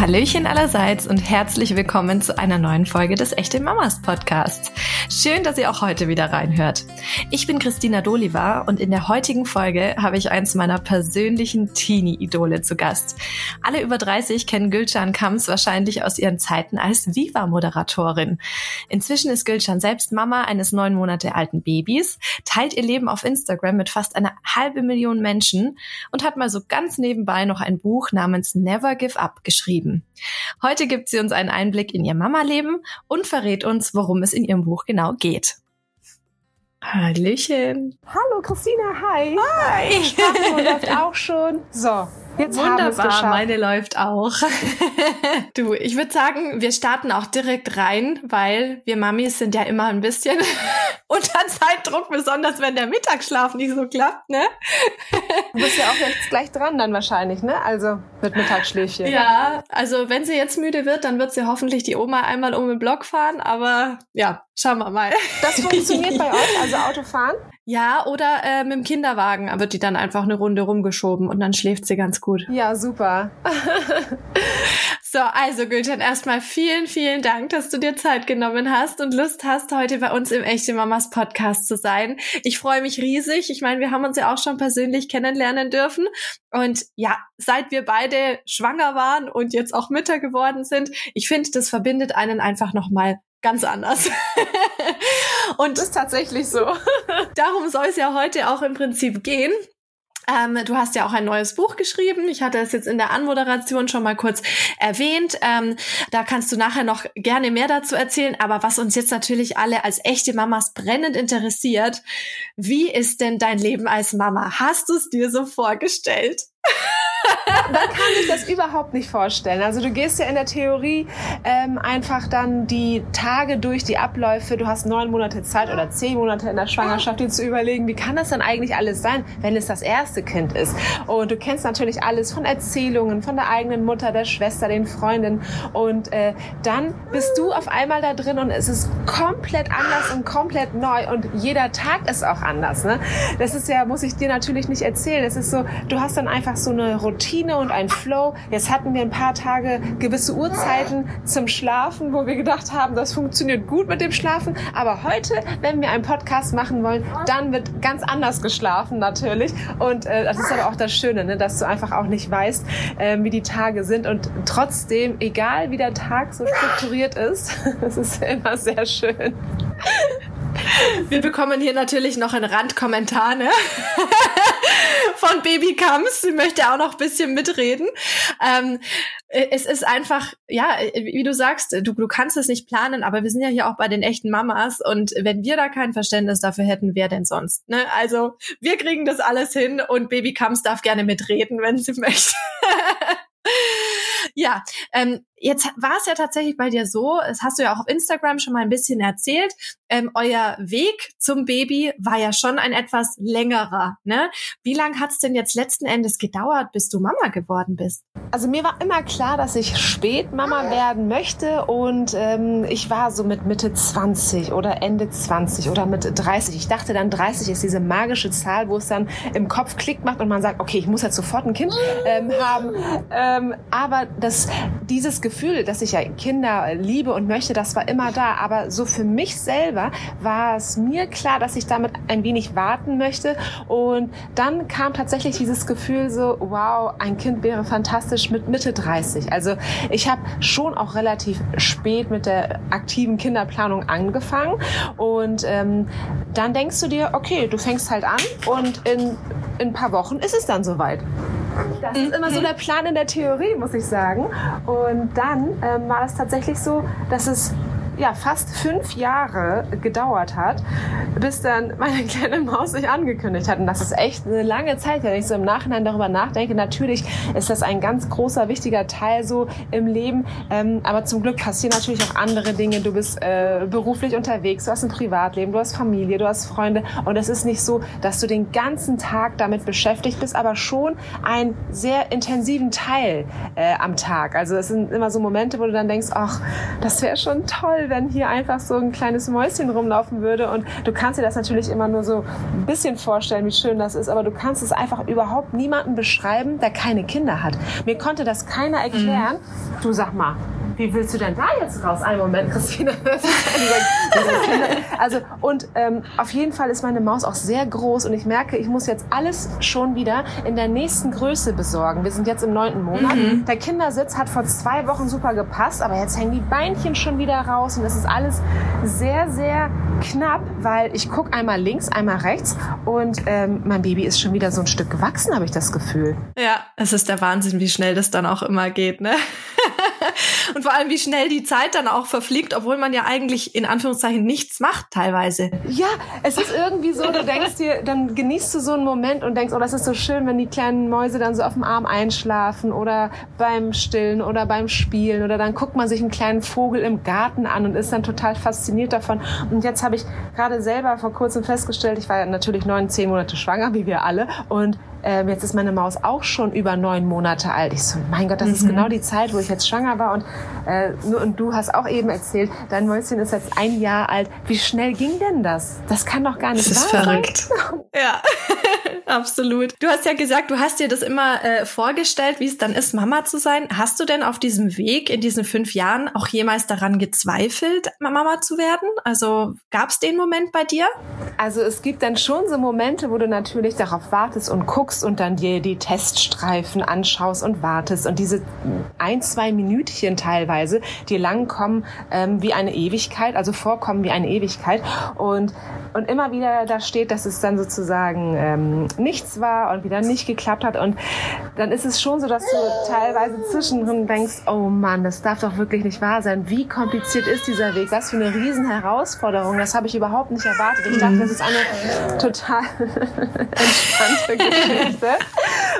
Hallöchen allerseits und herzlich willkommen zu einer neuen Folge des Echte Mamas Podcasts. Schön, dass ihr auch heute wieder reinhört. Ich bin Christina Doliva und in der heutigen Folge habe ich eins meiner persönlichen Teenie-Idole zu Gast. Alle über 30 kennen Gülcan Kams wahrscheinlich aus ihren Zeiten als Viva-Moderatorin. Inzwischen ist Gülcan selbst Mama eines neun Monate alten Babys, teilt ihr Leben auf Instagram mit fast einer halbe Million Menschen und hat mal so ganz nebenbei noch ein Buch namens Never Give Up geschrieben geschrieben. Heute gibt sie uns einen Einblick in ihr Mama-Leben und verrät uns, worum es in ihrem Buch genau geht. Hallöchen. Hallo Christina, hi. Hi. Sprache läuft auch schon. So, Jetzt Wunderbar, meine läuft auch. du, ich würde sagen, wir starten auch direkt rein, weil wir Mamis sind ja immer ein bisschen unter Zeitdruck, besonders wenn der Mittagsschlaf nicht so klappt, ne? du bist ja auch jetzt gleich dran dann wahrscheinlich, ne? Also mit Mittagsschläfchen. Ja, also wenn sie jetzt müde wird, dann wird sie hoffentlich die Oma einmal um den Block fahren, aber ja, schauen wir mal. Das funktioniert bei euch, also Autofahren? Ja, oder äh, mit dem Kinderwagen wird die dann einfach eine Runde rumgeschoben und dann schläft sie ganz gut. Ja, super. so, also Gülcan, erstmal vielen, vielen Dank, dass du dir Zeit genommen hast und Lust hast, heute bei uns im Echte Mamas Podcast zu sein. Ich freue mich riesig. Ich meine, wir haben uns ja auch schon persönlich kennenlernen dürfen. Und ja, seit wir beide schwanger waren und jetzt auch Mütter geworden sind, ich finde, das verbindet einen einfach nochmal ganz anders. und das ist tatsächlich so. darum soll es ja heute auch im Prinzip gehen. Ähm, du hast ja auch ein neues Buch geschrieben. Ich hatte es jetzt in der Anmoderation schon mal kurz erwähnt. Ähm, da kannst du nachher noch gerne mehr dazu erzählen. Aber was uns jetzt natürlich alle als echte Mamas brennend interessiert, wie ist denn dein Leben als Mama? Hast du es dir so vorgestellt? da kann ich das überhaupt nicht vorstellen. Also du gehst ja in der Theorie ähm, einfach dann die Tage durch, die Abläufe. Du hast neun Monate Zeit oder zehn Monate in der Schwangerschaft, dir zu überlegen, wie kann das dann eigentlich alles sein, wenn es das erste Kind ist. Und du kennst natürlich alles von Erzählungen, von der eigenen Mutter, der Schwester, den Freundinnen. Und äh, dann bist du auf einmal da drin und es ist komplett anders und komplett neu. Und jeder Tag ist auch anders. Ne? Das ist ja, muss ich dir natürlich nicht erzählen. Es ist so, du hast dann einfach so eine Routine und ein Flow. Jetzt hatten wir ein paar Tage gewisse Uhrzeiten zum Schlafen, wo wir gedacht haben, das funktioniert gut mit dem Schlafen. Aber heute, wenn wir einen Podcast machen wollen, dann wird ganz anders geschlafen natürlich. Und äh, das ist aber auch das Schöne, ne? dass du einfach auch nicht weißt, äh, wie die Tage sind. Und trotzdem, egal wie der Tag so strukturiert ist, es ist immer sehr schön. Wir bekommen hier natürlich noch einen Randkommentar ne? von Baby Kams. Sie möchte auch noch ein bisschen mitreden. Ähm, es ist einfach, ja, wie du sagst, du, du kannst es nicht planen, aber wir sind ja hier auch bei den echten Mamas und wenn wir da kein Verständnis dafür hätten, wer denn sonst? Ne? Also wir kriegen das alles hin und Baby Kams darf gerne mitreden, wenn sie möchte. ja, ähm, Jetzt war es ja tatsächlich bei dir so, das hast du ja auch auf Instagram schon mal ein bisschen erzählt, ähm, euer Weg zum Baby war ja schon ein etwas längerer. Ne? Wie lange hat es denn jetzt letzten Endes gedauert, bis du Mama geworden bist? Also mir war immer klar, dass ich spät Mama werden möchte und ähm, ich war so mit Mitte 20 oder Ende 20 oder mit 30. Ich dachte dann 30 ist diese magische Zahl, wo es dann im Kopf klickt macht und man sagt, okay, ich muss jetzt sofort ein Kind ähm, haben. Ähm, aber das, dieses Gefühl, dass ich ja Kinder liebe und möchte, das war immer da. Aber so für mich selber war es mir klar, dass ich damit ein wenig warten möchte. Und dann kam tatsächlich dieses Gefühl so, wow, ein Kind wäre fantastisch mit Mitte 30. Also ich habe schon auch relativ spät mit der aktiven Kinderplanung angefangen. Und ähm, dann denkst du dir, okay, du fängst halt an und in, in ein paar Wochen ist es dann soweit. Das ist immer so mhm. der Plan in der Theorie, muss ich sagen. Und dann ähm, war es tatsächlich so, dass es ja, fast fünf Jahre gedauert hat, bis dann meine kleine Maus sich angekündigt hat. Und das ist echt eine lange Zeit, wenn ich so im Nachhinein darüber nachdenke. Natürlich ist das ein ganz großer, wichtiger Teil so im Leben. Ähm, aber zum Glück passieren natürlich auch andere Dinge. Du bist äh, beruflich unterwegs, du hast ein Privatleben, du hast Familie, du hast Freunde. Und es ist nicht so, dass du den ganzen Tag damit beschäftigt bist, aber schon einen sehr intensiven Teil äh, am Tag. Also es sind immer so Momente, wo du dann denkst, ach, das wäre schon toll, wenn hier einfach so ein kleines Mäuschen rumlaufen würde. Und du kannst dir das natürlich immer nur so ein bisschen vorstellen, wie schön das ist, aber du kannst es einfach überhaupt niemanden beschreiben, der keine Kinder hat. Mir konnte das keiner erklären. Mhm. Du sag mal, wie willst du denn da jetzt raus? Einen Moment, Christine. also, und ähm, auf jeden Fall ist meine Maus auch sehr groß und ich merke, ich muss jetzt alles schon wieder in der nächsten Größe besorgen. Wir sind jetzt im neunten Monat. Mhm. Der Kindersitz hat vor zwei Wochen super gepasst, aber jetzt hängen die Beinchen schon wieder raus und es ist alles sehr, sehr knapp, weil ich gucke einmal links, einmal rechts und ähm, mein Baby ist schon wieder so ein Stück gewachsen, habe ich das Gefühl. Ja, es ist der Wahnsinn, wie schnell das dann auch immer geht, ne? und vor allem, wie schnell die Zeit dann auch verfliegt, obwohl man ja eigentlich in Anführungszeichen nichts macht teilweise. Ja, es ist irgendwie so, du denkst dir, dann genießt du so einen Moment und denkst, oh, das ist so schön, wenn die kleinen Mäuse dann so auf dem Arm einschlafen oder beim Stillen oder beim Spielen oder dann guckt man sich einen kleinen Vogel im Garten an und ist dann total fasziniert davon. Und jetzt habe ich gerade selber vor kurzem festgestellt, ich war natürlich neun, zehn Monate schwanger, wie wir alle. Und ähm, jetzt ist meine Maus auch schon über neun Monate alt. Ich so, mein Gott, das mhm. ist genau die Zeit, wo ich jetzt schwanger war. Und, äh, und du hast auch eben erzählt, dein Mäuschen ist jetzt ein Jahr alt. Wie schnell ging denn das? Das kann doch gar nicht das ist wahr verrückt. sein. Ja, absolut. Du hast ja gesagt, du hast dir das immer äh, vorgestellt, wie es dann ist, Mama zu sein. Hast du denn auf diesem Weg in diesen fünf Jahren auch jemals daran gezweifelt, Mama zu werden? Also gab es den Moment bei dir? Also es gibt dann schon so Momente, wo du natürlich darauf wartest und guckst, guckst und dann dir die Teststreifen anschaust und wartest und diese ein, zwei Minütchen teilweise dir lang kommen ähm, wie eine Ewigkeit, also vorkommen wie eine Ewigkeit und, und immer wieder da steht, dass es dann sozusagen ähm, nichts war und wieder nicht geklappt hat und dann ist es schon so, dass du teilweise zwischendrin denkst, oh Mann, das darf doch wirklich nicht wahr sein. Wie kompliziert ist dieser Weg? Was für eine riesen Herausforderung. Das habe ich überhaupt nicht erwartet. Ich dachte, das ist eine total entspannte Geschichte. Geschichte.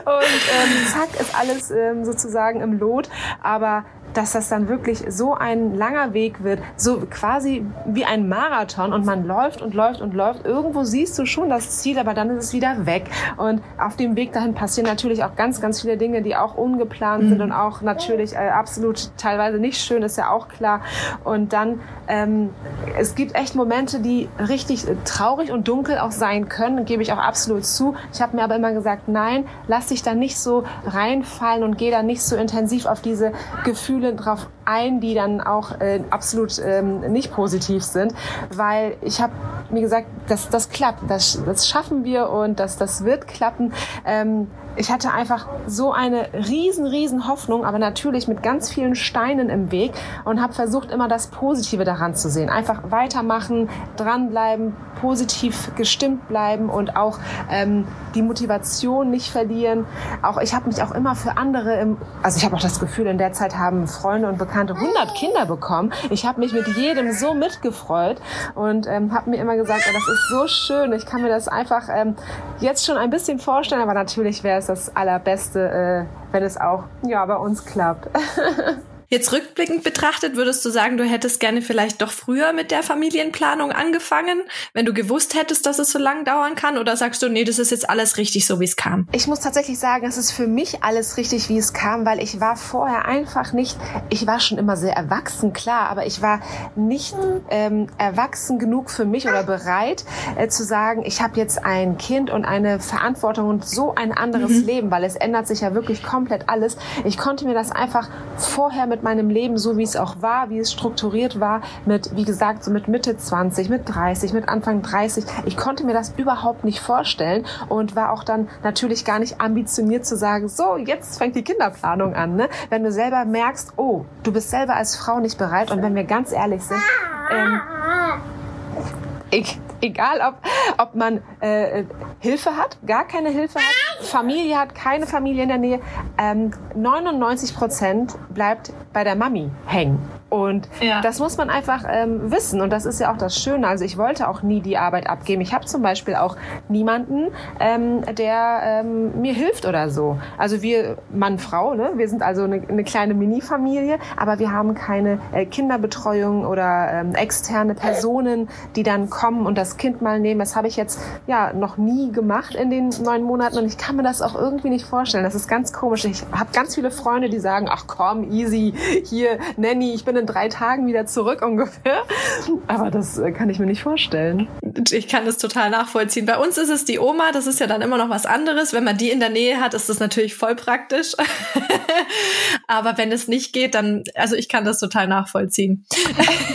Und ähm, zack ist alles ähm, sozusagen im Lot. Aber dass das dann wirklich so ein langer Weg wird, so quasi wie ein Marathon und man läuft und läuft und läuft. Irgendwo siehst du schon das Ziel, aber dann ist es wieder weg. Und auf dem Weg dahin passieren natürlich auch ganz, ganz viele Dinge, die auch ungeplant mhm. sind und auch natürlich äh, absolut teilweise nicht schön, ist ja auch klar. Und dann, ähm, es gibt echt Momente, die richtig traurig und dunkel auch sein können, gebe ich auch absolut zu. Ich habe mir aber immer gesagt, nein, lass dich da nicht so reinfallen und geh da nicht so intensiv auf diese Gefühle Gefühle drauf ein, die dann auch äh, absolut ähm, nicht positiv sind, weil ich habe mir gesagt, das, das klappt, das, das schaffen wir und das, das wird klappen. Ähm, ich hatte einfach so eine riesen, riesen Hoffnung, aber natürlich mit ganz vielen Steinen im Weg und habe versucht, immer das Positive daran zu sehen. Einfach weitermachen, dranbleiben, positiv gestimmt bleiben und auch ähm, die Motivation nicht verlieren. Auch ich habe mich auch immer für andere, im, also ich habe auch das Gefühl, in der Zeit haben Freunde und Bekannte 100 Kinder bekommen. Ich habe mich mit jedem so mitgefreut und ähm, habe mir immer gesagt, oh, das ist so schön. Ich kann mir das einfach ähm, jetzt schon ein bisschen vorstellen, aber natürlich wäre es das Allerbeste, äh, wenn es auch ja, bei uns klappt. Jetzt rückblickend betrachtet, würdest du sagen, du hättest gerne vielleicht doch früher mit der Familienplanung angefangen, wenn du gewusst hättest, dass es so lang dauern kann? Oder sagst du, nee, das ist jetzt alles richtig, so wie es kam? Ich muss tatsächlich sagen, es ist für mich alles richtig, wie es kam, weil ich war vorher einfach nicht, ich war schon immer sehr erwachsen, klar, aber ich war nicht ähm, erwachsen genug für mich oder bereit äh, zu sagen, ich habe jetzt ein Kind und eine Verantwortung und so ein anderes mhm. Leben, weil es ändert sich ja wirklich komplett alles. Ich konnte mir das einfach vorher mit mit meinem Leben, so wie es auch war, wie es strukturiert war, mit, wie gesagt, so mit Mitte 20, mit 30, mit Anfang 30. Ich konnte mir das überhaupt nicht vorstellen und war auch dann natürlich gar nicht ambitioniert zu sagen, so, jetzt fängt die Kinderplanung an. Ne? Wenn du selber merkst, oh, du bist selber als Frau nicht bereit und wenn wir ganz ehrlich sind, ähm, ich, egal ob, ob man äh, Hilfe hat, gar keine Hilfe hat, Familie hat, keine Familie in der Nähe, ähm, 99 Prozent bleibt bei der Mami hängen. Und ja. das muss man einfach ähm, wissen. Und das ist ja auch das Schöne. Also ich wollte auch nie die Arbeit abgeben. Ich habe zum Beispiel auch niemanden, ähm, der ähm, mir hilft oder so. Also wir, Mann, Frau, ne? wir sind also eine, eine kleine Mini-Familie, aber wir haben keine äh, Kinderbetreuung oder ähm, externe Personen, die dann kommen und das Kind mal nehmen. Das habe ich jetzt ja noch nie gemacht in den neun Monaten und ich kann mir das auch irgendwie nicht vorstellen. Das ist ganz komisch. Ich habe ganz viele Freunde, die sagen, ach komm, easy, hier, Nanny, ich bin in drei Tagen wieder zurück ungefähr. Aber das äh, kann ich mir nicht vorstellen. Ich kann das total nachvollziehen. Bei uns ist es die Oma, das ist ja dann immer noch was anderes. Wenn man die in der Nähe hat, ist das natürlich voll praktisch. Aber wenn es nicht geht, dann, also ich kann das total nachvollziehen.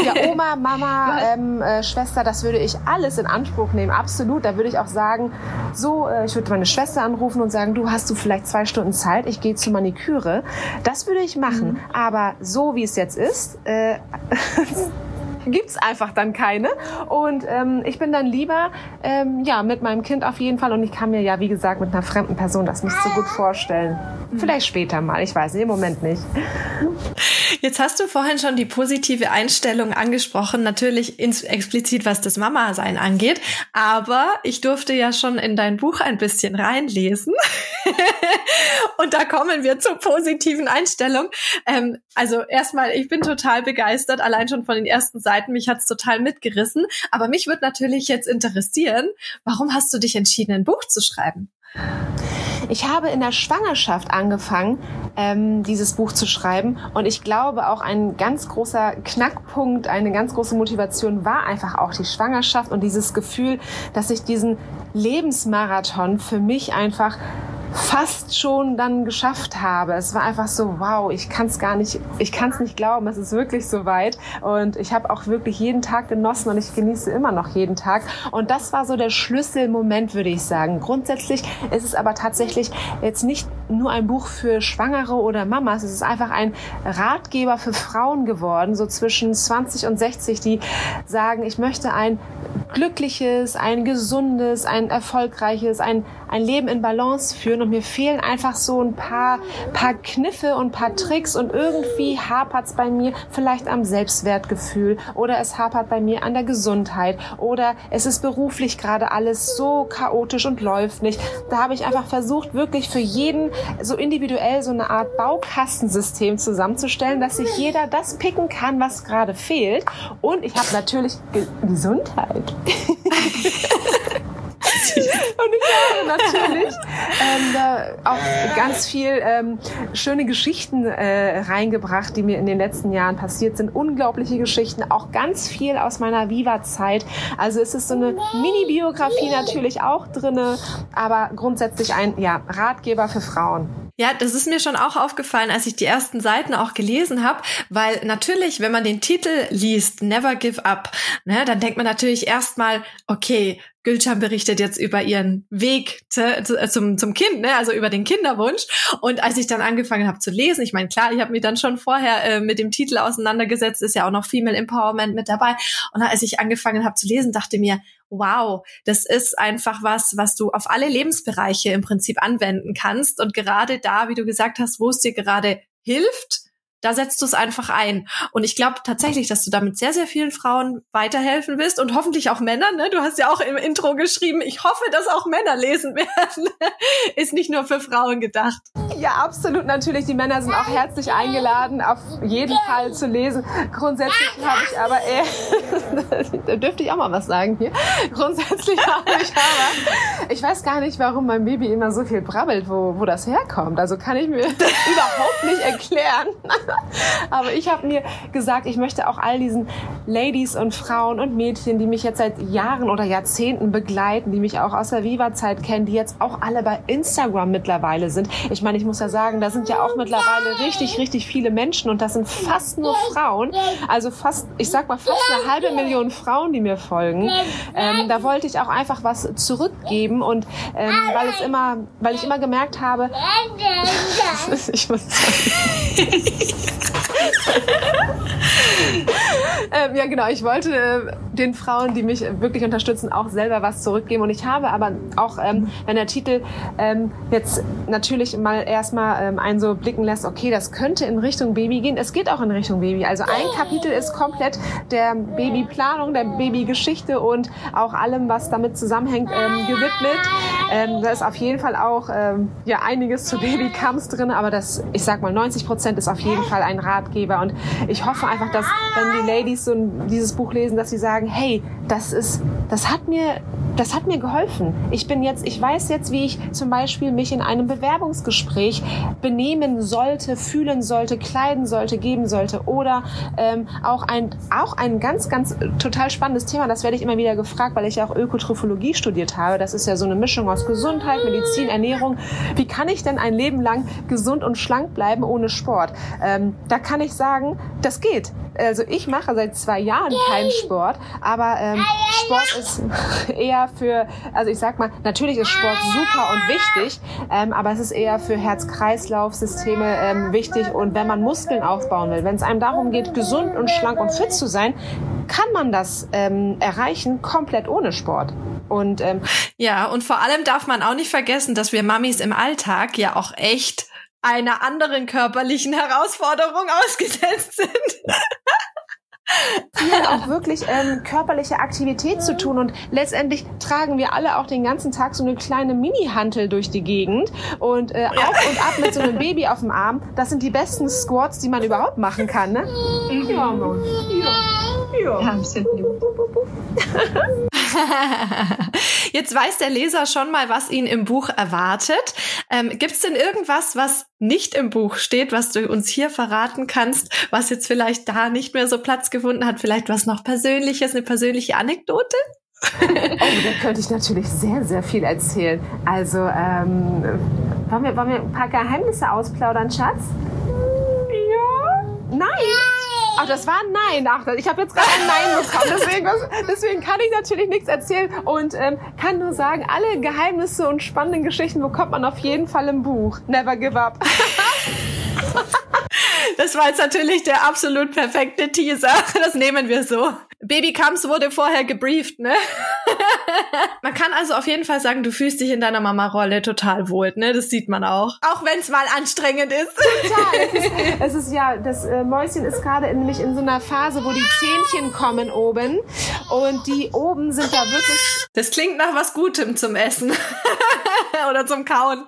Ja, Oma, Mama, ähm, äh, Schwester, das würde ich alles in Anspruch nehmen, absolut. Da würde ich auch sagen, so, äh, ich würde meine Schwester anrufen und sagen, du hast du vielleicht zwei Stunden Zeit, ich gehe zur Maniküre. Das würde ich machen. Mhm. Aber so wie es jetzt ist, äh, gibt's einfach dann keine. Und ähm, ich bin dann lieber ähm, ja mit meinem Kind auf jeden Fall. Und ich kann mir ja, wie gesagt, mit einer fremden Person das nicht so gut vorstellen. Vielleicht später mal, ich weiß nicht, im Moment nicht. Jetzt hast du vorhin schon die positive Einstellung angesprochen, natürlich explizit, was das Mama-Sein angeht. Aber ich durfte ja schon in dein Buch ein bisschen reinlesen. Und da kommen wir zur positiven Einstellung. Ähm, also erstmal, ich bin total begeistert, allein schon von den ersten Seiten. Mich hat's total mitgerissen. Aber mich würde natürlich jetzt interessieren, warum hast du dich entschieden, ein Buch zu schreiben? Ich habe in der Schwangerschaft angefangen, ähm, dieses Buch zu schreiben. Und ich glaube, auch ein ganz großer Knackpunkt, eine ganz große Motivation war einfach auch die Schwangerschaft und dieses Gefühl, dass ich diesen Lebensmarathon für mich einfach fast schon dann geschafft habe. Es war einfach so, wow, ich kann es gar nicht, ich kann es nicht glauben, es ist wirklich so weit. Und ich habe auch wirklich jeden Tag genossen und ich genieße immer noch jeden Tag. Und das war so der Schlüsselmoment, würde ich sagen. Grundsätzlich ist es aber tatsächlich jetzt nicht nur ein Buch für Schwangere oder Mamas, es ist einfach ein Ratgeber für Frauen geworden, so zwischen 20 und 60, die sagen, ich möchte ein glückliches, ein gesundes, ein erfolgreiches, ein, ein Leben in Balance führen und mir fehlen einfach so ein paar, paar Kniffe und paar Tricks und irgendwie hapert es bei mir vielleicht am Selbstwertgefühl oder es hapert bei mir an der Gesundheit oder es ist beruflich gerade alles so chaotisch und läuft nicht. Da habe ich einfach versucht, wirklich für jeden so individuell so eine Art Baukastensystem zusammenzustellen, dass sich jeder das picken kann, was gerade fehlt. Und ich habe natürlich Ge Gesundheit. Und ich habe natürlich ähm, da auch ganz viel ähm, schöne Geschichten äh, reingebracht, die mir in den letzten Jahren passiert sind. Unglaubliche Geschichten, auch ganz viel aus meiner Viva-Zeit. Also es ist so eine Mini-Biografie natürlich auch drinne, aber grundsätzlich ein ja, Ratgeber für Frauen. Ja, das ist mir schon auch aufgefallen, als ich die ersten Seiten auch gelesen habe, weil natürlich, wenn man den Titel liest, Never Give Up, ne, dann denkt man natürlich erstmal, okay, Gülcan berichtet jetzt über ihren Weg zu, zu, äh, zum, zum Kind, ne? also über den Kinderwunsch. Und als ich dann angefangen habe zu lesen, ich meine, klar, ich habe mich dann schon vorher äh, mit dem Titel auseinandergesetzt, ist ja auch noch Female Empowerment mit dabei. Und als ich angefangen habe zu lesen, dachte mir, wow, das ist einfach was, was du auf alle Lebensbereiche im Prinzip anwenden kannst. Und gerade da, wie du gesagt hast, wo es dir gerade hilft, da setzt du es einfach ein. Und ich glaube tatsächlich, dass du damit sehr, sehr vielen Frauen weiterhelfen wirst und hoffentlich auch Männern. Ne? Du hast ja auch im Intro geschrieben, ich hoffe, dass auch Männer lesen werden. Ist nicht nur für Frauen gedacht. Ja, absolut. Natürlich, die Männer sind auch herzlich eingeladen, auf jeden Fall zu lesen. Grundsätzlich habe ich aber, äh, da dürfte ich auch mal was sagen hier. Grundsätzlich habe ich aber, ich weiß gar nicht, warum mein Baby immer so viel brabbelt, wo, wo das herkommt. Also kann ich mir überhaupt nicht erklären. Aber ich habe mir gesagt, ich möchte auch all diesen Ladies und Frauen und Mädchen, die mich jetzt seit Jahren oder Jahrzehnten begleiten, die mich auch aus der Viva-Zeit kennen, die jetzt auch alle bei Instagram mittlerweile sind. Ich meine, ich muss ja sagen, da sind ja auch mittlerweile richtig, richtig viele Menschen und das sind fast nur Frauen. Also fast, ich sag mal, fast eine halbe Million Frauen, die mir folgen. Ähm, da wollte ich auch einfach was zurückgeben und ähm, weil es immer, weil ich immer gemerkt habe, ich muss sagen. ähm, ja, genau. Ich wollte äh, den Frauen, die mich wirklich unterstützen, auch selber was zurückgeben. Und ich habe aber auch, ähm, wenn der Titel ähm, jetzt natürlich mal erstmal ähm, einen so blicken lässt, okay, das könnte in Richtung Baby gehen. Es geht auch in Richtung Baby. Also ein Kapitel ist komplett der Babyplanung, der Babygeschichte und auch allem, was damit zusammenhängt, ähm, gewidmet. Ähm, da ist auf jeden Fall auch ähm, ja einiges zu Babycomes drin, aber das, ich sag mal, 90 Prozent ist auf jeden Fall ein Ratgeber. Und ich hoffe einfach, dass wenn die Ladies so dieses Buch lesen, dass sie sagen, hey, das ist, das hat mir das hat mir geholfen. Ich bin jetzt, ich weiß jetzt, wie ich zum Beispiel mich in einem Bewerbungsgespräch benehmen sollte, fühlen sollte, kleiden sollte, geben sollte. Oder ähm, auch ein, auch ein ganz, ganz total spannendes Thema. Das werde ich immer wieder gefragt, weil ich ja auch Ökotrophologie studiert habe. Das ist ja so eine Mischung aus Gesundheit, Medizin, Ernährung. Wie kann ich denn ein Leben lang gesund und schlank bleiben ohne Sport? Ähm, da kann ich sagen, das geht. Also ich mache seit zwei Jahren keinen Sport, aber ähm, Sport ist eher für, also ich sag mal, natürlich ist Sport super und wichtig, ähm, aber es ist eher für Herz-Kreislauf-Systeme ähm, wichtig und wenn man Muskeln aufbauen will, wenn es einem darum geht, gesund und schlank und fit zu sein, kann man das ähm, erreichen komplett ohne Sport. Und ähm, ja, und vor allem darf man auch nicht vergessen, dass wir Mamis im Alltag ja auch echt einer anderen körperlichen Herausforderung ausgesetzt sind. viel auch wirklich ähm, körperliche Aktivität zu tun und letztendlich tragen wir alle auch den ganzen Tag so eine kleine Mini-Hantel durch die Gegend und äh, auf und ab mit so einem Baby auf dem Arm. Das sind die besten Squats, die man überhaupt machen kann, ne? Ja, Mann. Ja. Ja. ja Jetzt weiß der Leser schon mal, was ihn im Buch erwartet. Ähm, Gibt es denn irgendwas, was nicht im Buch steht, was du uns hier verraten kannst, was jetzt vielleicht da nicht mehr so Platz gefunden hat? Vielleicht was noch Persönliches, eine persönliche Anekdote? oh, da könnte ich natürlich sehr, sehr viel erzählen. Also, ähm, wollen, wir, wollen wir ein paar Geheimnisse ausplaudern, Schatz? Ja. Nein. Ach, das war ein Nein. Ach, ich habe jetzt gerade ein Nein bekommen. Deswegen, deswegen kann ich natürlich nichts erzählen und ähm, kann nur sagen, alle Geheimnisse und spannenden Geschichten bekommt man auf jeden Fall im Buch. Never give up. Das war jetzt natürlich der absolut perfekte Teaser. Das nehmen wir so. Baby Kams wurde vorher gebrieft, ne? man kann also auf jeden Fall sagen, du fühlst dich in deiner Mama-Rolle total wohl, ne? Das sieht man auch. Auch wenn es mal anstrengend ist. Total. Es ist, es ist ja, das äh, Mäuschen ist gerade nämlich in so einer Phase, wo die Zähnchen kommen oben. Und die oben sind da wirklich. Das klingt nach was Gutem zum Essen. Oder zum Kauen.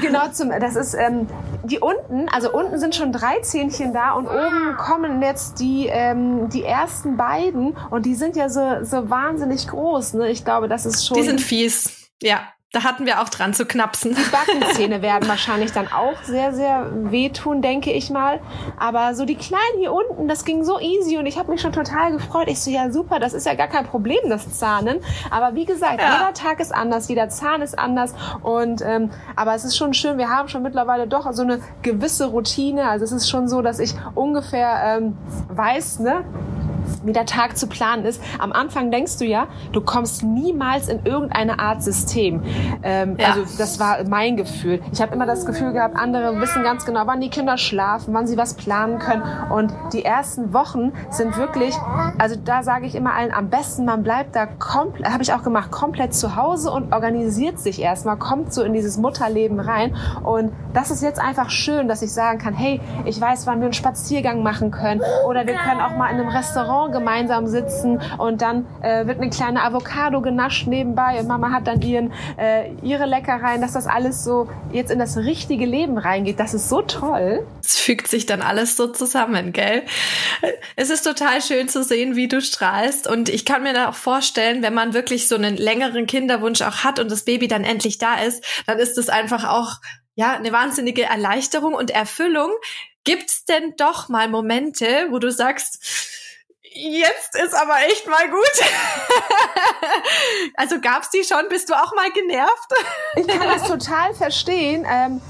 Genau, zum, das ist, ähm, die unten, also unten sind schon drei Zähnchen da und oben kommen jetzt die, ähm, die ersten beiden und die sind ja so, so wahnsinnig groß. Ne? Ich glaube, das ist schon. Die sind fies. Ja. Da hatten wir auch dran zu knapsen. Die Backenzähne werden wahrscheinlich dann auch sehr, sehr wehtun, denke ich mal. Aber so die Kleinen hier unten, das ging so easy und ich habe mich schon total gefreut. Ich so, ja super, das ist ja gar kein Problem, das Zahnen. Aber wie gesagt, ja. jeder Tag ist anders, jeder Zahn ist anders. Und ähm, aber es ist schon schön, wir haben schon mittlerweile doch so eine gewisse Routine. Also es ist schon so, dass ich ungefähr ähm, weiß, ne, wie der Tag zu planen ist. Am Anfang denkst du ja, du kommst niemals in irgendeine Art System. Ähm, ja. Also das war mein Gefühl. Ich habe immer das Gefühl gehabt, andere wissen ganz genau, wann die Kinder schlafen, wann sie was planen können. Und die ersten Wochen sind wirklich, also da sage ich immer allen, am besten man bleibt da komplett, habe ich auch gemacht, komplett zu Hause und organisiert sich erstmal, kommt so in dieses Mutterleben rein. Und das ist jetzt einfach schön, dass ich sagen kann, hey, ich weiß, wann wir einen Spaziergang machen können oder wir können auch mal in einem Restaurant gemeinsam sitzen und dann äh, wird eine kleine Avocado genascht nebenbei und Mama hat dann ihren, äh, ihre Leckereien, dass das alles so jetzt in das richtige Leben reingeht. Das ist so toll. Es fügt sich dann alles so zusammen, gell? Es ist total schön zu sehen, wie du strahlst und ich kann mir da auch vorstellen, wenn man wirklich so einen längeren Kinderwunsch auch hat und das Baby dann endlich da ist, dann ist es einfach auch ja, eine wahnsinnige Erleichterung und Erfüllung. Gibt's denn doch mal Momente, wo du sagst, Jetzt ist aber echt mal gut. also gab's die schon? Bist du auch mal genervt? ich kann das total verstehen. Ähm,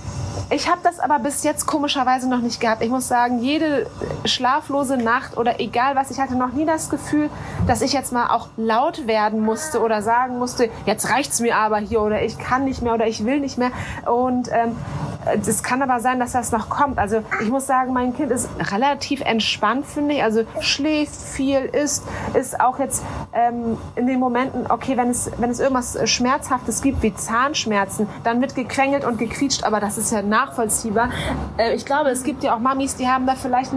ich habe das aber bis jetzt komischerweise noch nicht gehabt. Ich muss sagen, jede schlaflose Nacht oder egal was, ich hatte noch nie das Gefühl, dass ich jetzt mal auch laut werden musste oder sagen musste, jetzt reicht's mir aber hier oder ich kann nicht mehr oder ich will nicht mehr. Und ähm, es kann aber sein, dass das noch kommt. Also ich muss sagen, mein Kind ist relativ entspannt, finde ich. Also schläft viel, isst, ist auch jetzt ähm, in den Momenten, okay, wenn es, wenn es irgendwas Schmerzhaftes gibt, wie Zahnschmerzen, dann wird gequengelt und gequietscht, aber das ist ja nachvollziehbar. Äh, ich glaube, es gibt ja auch Mamis, die haben da vielleicht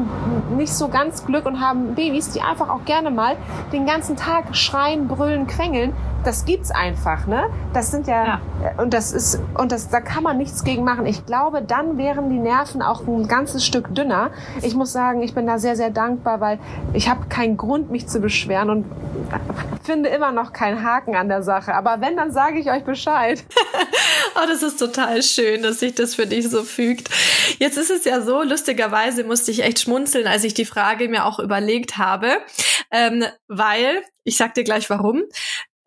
nicht so ganz Glück und haben Babys, die einfach auch gerne mal den ganzen Tag schreien, brüllen, quengeln. Das gibt's einfach, ne? Das sind ja, ja, und das ist, und das, da kann man nichts gegen machen. Ich glaube, dann wären die Nerven auch ein ganzes Stück dünner. Ich muss sagen, ich bin da sehr, sehr dankbar, weil ich habe keinen Grund, mich zu beschweren und finde immer noch keinen Haken an der Sache. Aber wenn, dann sage ich euch Bescheid. oh, das ist total schön, dass sich das für dich so fügt. Jetzt ist es ja so, lustigerweise musste ich echt schmunzeln, als ich die Frage mir auch überlegt habe, ähm, weil, ich sag dir gleich warum,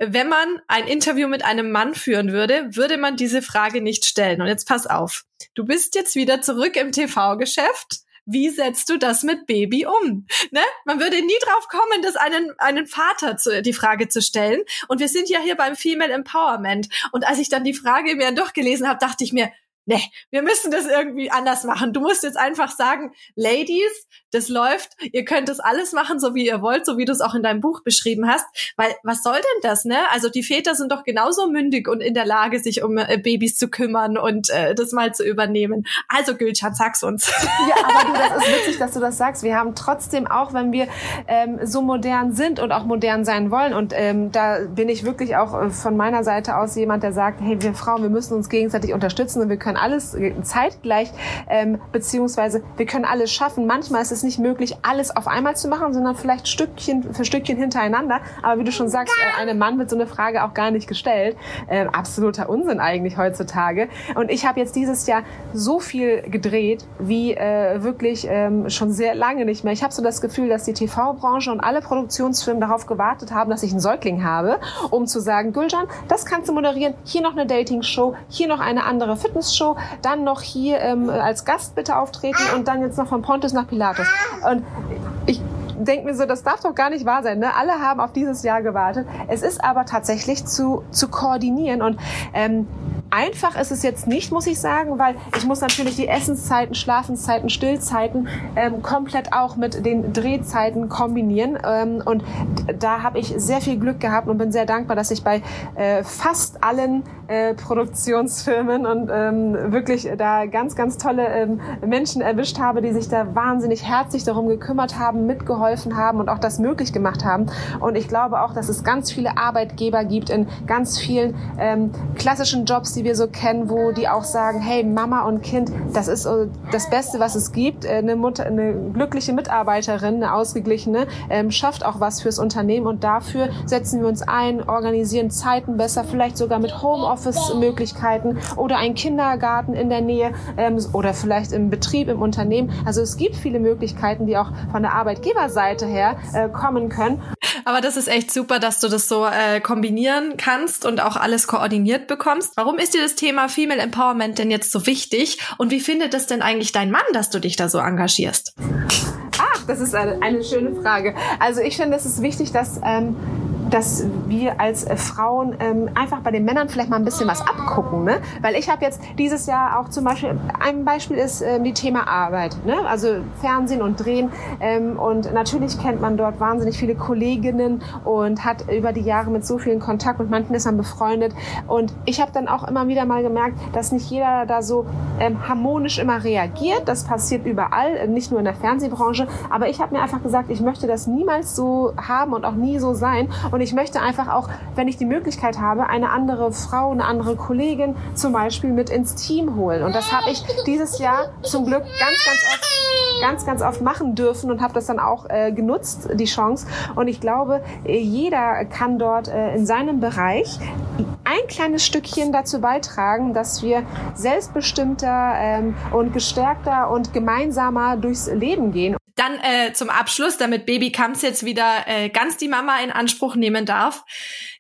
wenn man ein Interview mit einem Mann führen würde, würde man diese Frage nicht stellen. Und jetzt pass auf. Du bist jetzt wieder zurück im TV-Geschäft. Wie setzt du das mit Baby um? Ne? Man würde nie drauf kommen, das einen, einen Vater zu, die Frage zu stellen. Und wir sind ja hier beim Female Empowerment. Und als ich dann die Frage mir durchgelesen habe, dachte ich mir, nee, wir müssen das irgendwie anders machen. Du musst jetzt einfach sagen, Ladies, das läuft, ihr könnt das alles machen, so wie ihr wollt, so wie du es auch in deinem Buch beschrieben hast. Weil was soll denn das, ne? Also die Väter sind doch genauso mündig und in der Lage, sich um äh, Babys zu kümmern und äh, das mal zu übernehmen. Also Gülcan, sag's uns. Ja, aber du, das ist witzig, dass du das sagst. Wir haben trotzdem, auch wenn wir ähm, so modern sind und auch modern sein wollen, und ähm, da bin ich wirklich auch äh, von meiner Seite aus jemand, der sagt, hey, wir Frauen, wir müssen uns gegenseitig unterstützen und wir können alles äh, zeitgleich, ähm, beziehungsweise wir können alles schaffen. Manchmal ist es nicht möglich, alles auf einmal zu machen, sondern vielleicht Stückchen für Stückchen hintereinander. Aber wie du schon sagst, äh, einem Mann wird so eine Frage auch gar nicht gestellt. Ähm, absoluter Unsinn eigentlich heutzutage. Und ich habe jetzt dieses Jahr so viel gedreht, wie äh, wirklich ähm, schon sehr lange nicht mehr. Ich habe so das Gefühl, dass die TV-Branche und alle Produktionsfirmen darauf gewartet haben, dass ich einen Säugling habe, um zu sagen, Gülcan, das kannst du moderieren. Hier noch eine Dating-Show, hier noch eine andere Fitness-Show, dann noch hier ähm, als Gast bitte auftreten und dann jetzt noch von Pontus nach Pilatus. Und ich denke mir so, das darf doch gar nicht wahr sein. Ne? Alle haben auf dieses Jahr gewartet. Es ist aber tatsächlich zu, zu koordinieren und ähm, einfach ist es jetzt nicht, muss ich sagen, weil ich muss natürlich die Essenszeiten, Schlafenszeiten, Stillzeiten ähm, komplett auch mit den Drehzeiten kombinieren. Ähm, und da habe ich sehr viel Glück gehabt und bin sehr dankbar, dass ich bei äh, fast allen äh, Produktionsfirmen und ähm, wirklich da ganz, ganz tolle ähm, Menschen erwischt habe, die sich da wahnsinnig herzlich darum gekümmert haben, mitgeholfen haben und auch das möglich gemacht haben. Und ich glaube auch, dass es ganz viele Arbeitgeber gibt in ganz vielen ähm, klassischen Jobs, die die wir so kennen, wo die auch sagen, hey, Mama und Kind, das ist das Beste, was es gibt. Äh, eine, Mutter, eine glückliche Mitarbeiterin, eine ausgeglichene, ähm, schafft auch was fürs Unternehmen und dafür setzen wir uns ein, organisieren Zeiten besser, vielleicht sogar mit Homeoffice-Möglichkeiten oder einen Kindergarten in der Nähe ähm, oder vielleicht im Betrieb, im Unternehmen. Also es gibt viele Möglichkeiten, die auch von der Arbeitgeberseite her äh, kommen können. Aber das ist echt super, dass du das so äh, kombinieren kannst und auch alles koordiniert bekommst. Warum ist dir das Thema Female Empowerment denn jetzt so wichtig? Und wie findet es denn eigentlich dein Mann, dass du dich da so engagierst? Ach, das ist eine, eine schöne Frage. Also ich finde, es ist wichtig, dass ähm, dass wir als äh, Frauen ähm, einfach bei den Männern vielleicht mal ein bisschen was abgucken. Ne? Weil ich habe jetzt dieses Jahr auch zum Beispiel, ein Beispiel ist ähm, die Thema Arbeit. Ne? Also Fernsehen und Drehen. Ähm, und natürlich kennt man dort wahnsinnig viele Kolleginnen und hat über die Jahre mit so vielen Kontakt und manchen ist man befreundet. Und ich habe dann auch immer wieder mal gemerkt, dass nicht jeder da so ähm, harmonisch immer reagiert. Das passiert überall, nicht nur in der Fernsehbranche. Aber ich habe mir einfach gesagt, ich möchte das niemals so haben und auch nie so sein. Und ich möchte einfach auch, wenn ich die Möglichkeit habe, eine andere Frau, eine andere Kollegin zum Beispiel mit ins Team holen. Und das habe ich dieses Jahr zum Glück ganz, ganz oft ganz, ganz oft machen dürfen und habe das dann auch äh, genutzt, die Chance. Und ich glaube, jeder kann dort äh, in seinem Bereich ein kleines Stückchen dazu beitragen, dass wir selbstbestimmter ähm, und gestärkter und gemeinsamer durchs Leben gehen. Dann äh, zum Abschluss, damit Baby Kamps jetzt wieder äh, ganz die Mama in Anspruch nehmen darf.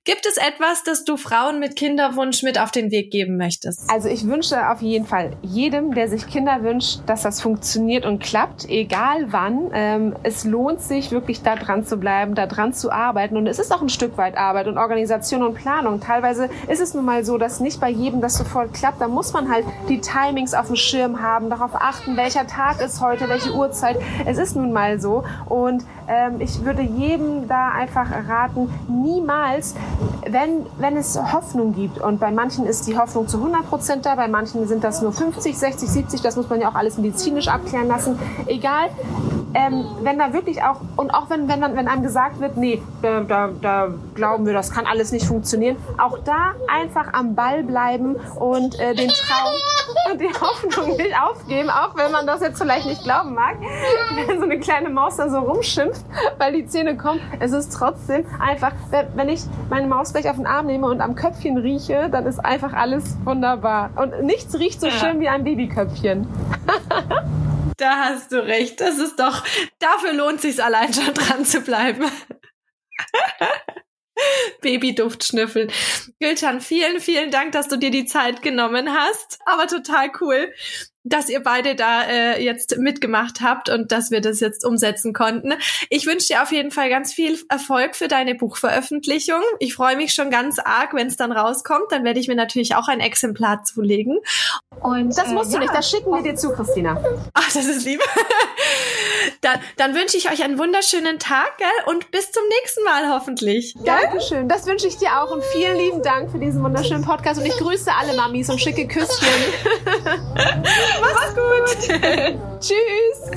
Gibt es etwas, das du Frauen mit Kinderwunsch mit auf den Weg geben möchtest? Also ich wünsche auf jeden Fall jedem, der sich Kinder wünscht, dass das funktioniert und klappt, egal wann. Ähm, es lohnt sich wirklich da dran zu bleiben, da dran zu arbeiten. Und es ist auch ein Stück weit Arbeit und Organisation und Planung. Teilweise ist es nun mal so, dass nicht bei jedem das sofort klappt. Da muss man halt die Timings auf dem Schirm haben, darauf achten, welcher Tag ist heute, welche Uhrzeit. Es ist nun mal so. Und ähm, ich würde jedem da einfach raten, niemals wenn, wenn es Hoffnung gibt und bei manchen ist die Hoffnung zu 100 Prozent da, bei manchen sind das nur 50, 60, 70, das muss man ja auch alles medizinisch abklären lassen. Egal, ähm, wenn da wirklich auch, und auch wenn, wenn, man, wenn einem gesagt wird, nee, da, da, da glauben wir, das kann alles nicht funktionieren, auch da einfach am Ball bleiben und äh, den Traum und die Hoffnung nicht aufgeben, auch wenn man das jetzt vielleicht nicht glauben mag, wenn so eine kleine Maus da so rumschimpft, weil die Zähne kommen. Es ist trotzdem einfach, wenn ich meine Maus gleich auf den Arm nehme und am Köpfchen rieche, dann ist einfach alles wunderbar. Und nichts riecht so schön wie ein Babyköpfchen. Da hast du recht. Das ist doch, dafür lohnt sich allein schon dran zu bleiben. Babyduft schnüffeln. Gülcan, vielen, vielen Dank, dass du dir die Zeit genommen hast. Aber total cool, dass ihr beide da äh, jetzt mitgemacht habt und dass wir das jetzt umsetzen konnten. Ich wünsche dir auf jeden Fall ganz viel Erfolg für deine Buchveröffentlichung. Ich freue mich schon ganz arg, wenn es dann rauskommt. Dann werde ich mir natürlich auch ein Exemplar zulegen. Und das musst äh, du nicht, das schicken wir dir zu, Christina. Ach, das ist lieb. dann, dann wünsche ich euch einen wunderschönen Tag gell? und bis zum nächsten Mal hoffentlich. Gell? Dankeschön. Das wünsche ich dir auch und vielen lieben Dank für diesen wunderschönen Podcast und ich grüße alle Mamis und schicke Küsschen. Mach's gut. Tschüss.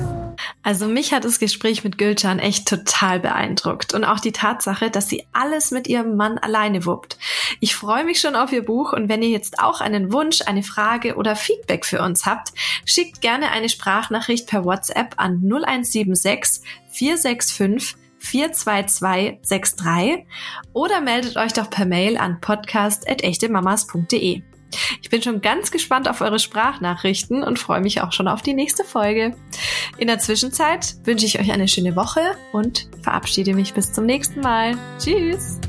Also mich hat das Gespräch mit Gülcan echt total beeindruckt und auch die Tatsache, dass sie alles mit ihrem Mann alleine wuppt. Ich freue mich schon auf ihr Buch und wenn ihr jetzt auch einen Wunsch, eine Frage oder Feedback für uns habt, schickt gerne eine Sprachnachricht per WhatsApp an 0176 465 42263 oder meldet euch doch per Mail an podcast.echtemamas.de. Ich bin schon ganz gespannt auf eure Sprachnachrichten und freue mich auch schon auf die nächste Folge. In der Zwischenzeit wünsche ich euch eine schöne Woche und verabschiede mich bis zum nächsten Mal. Tschüss!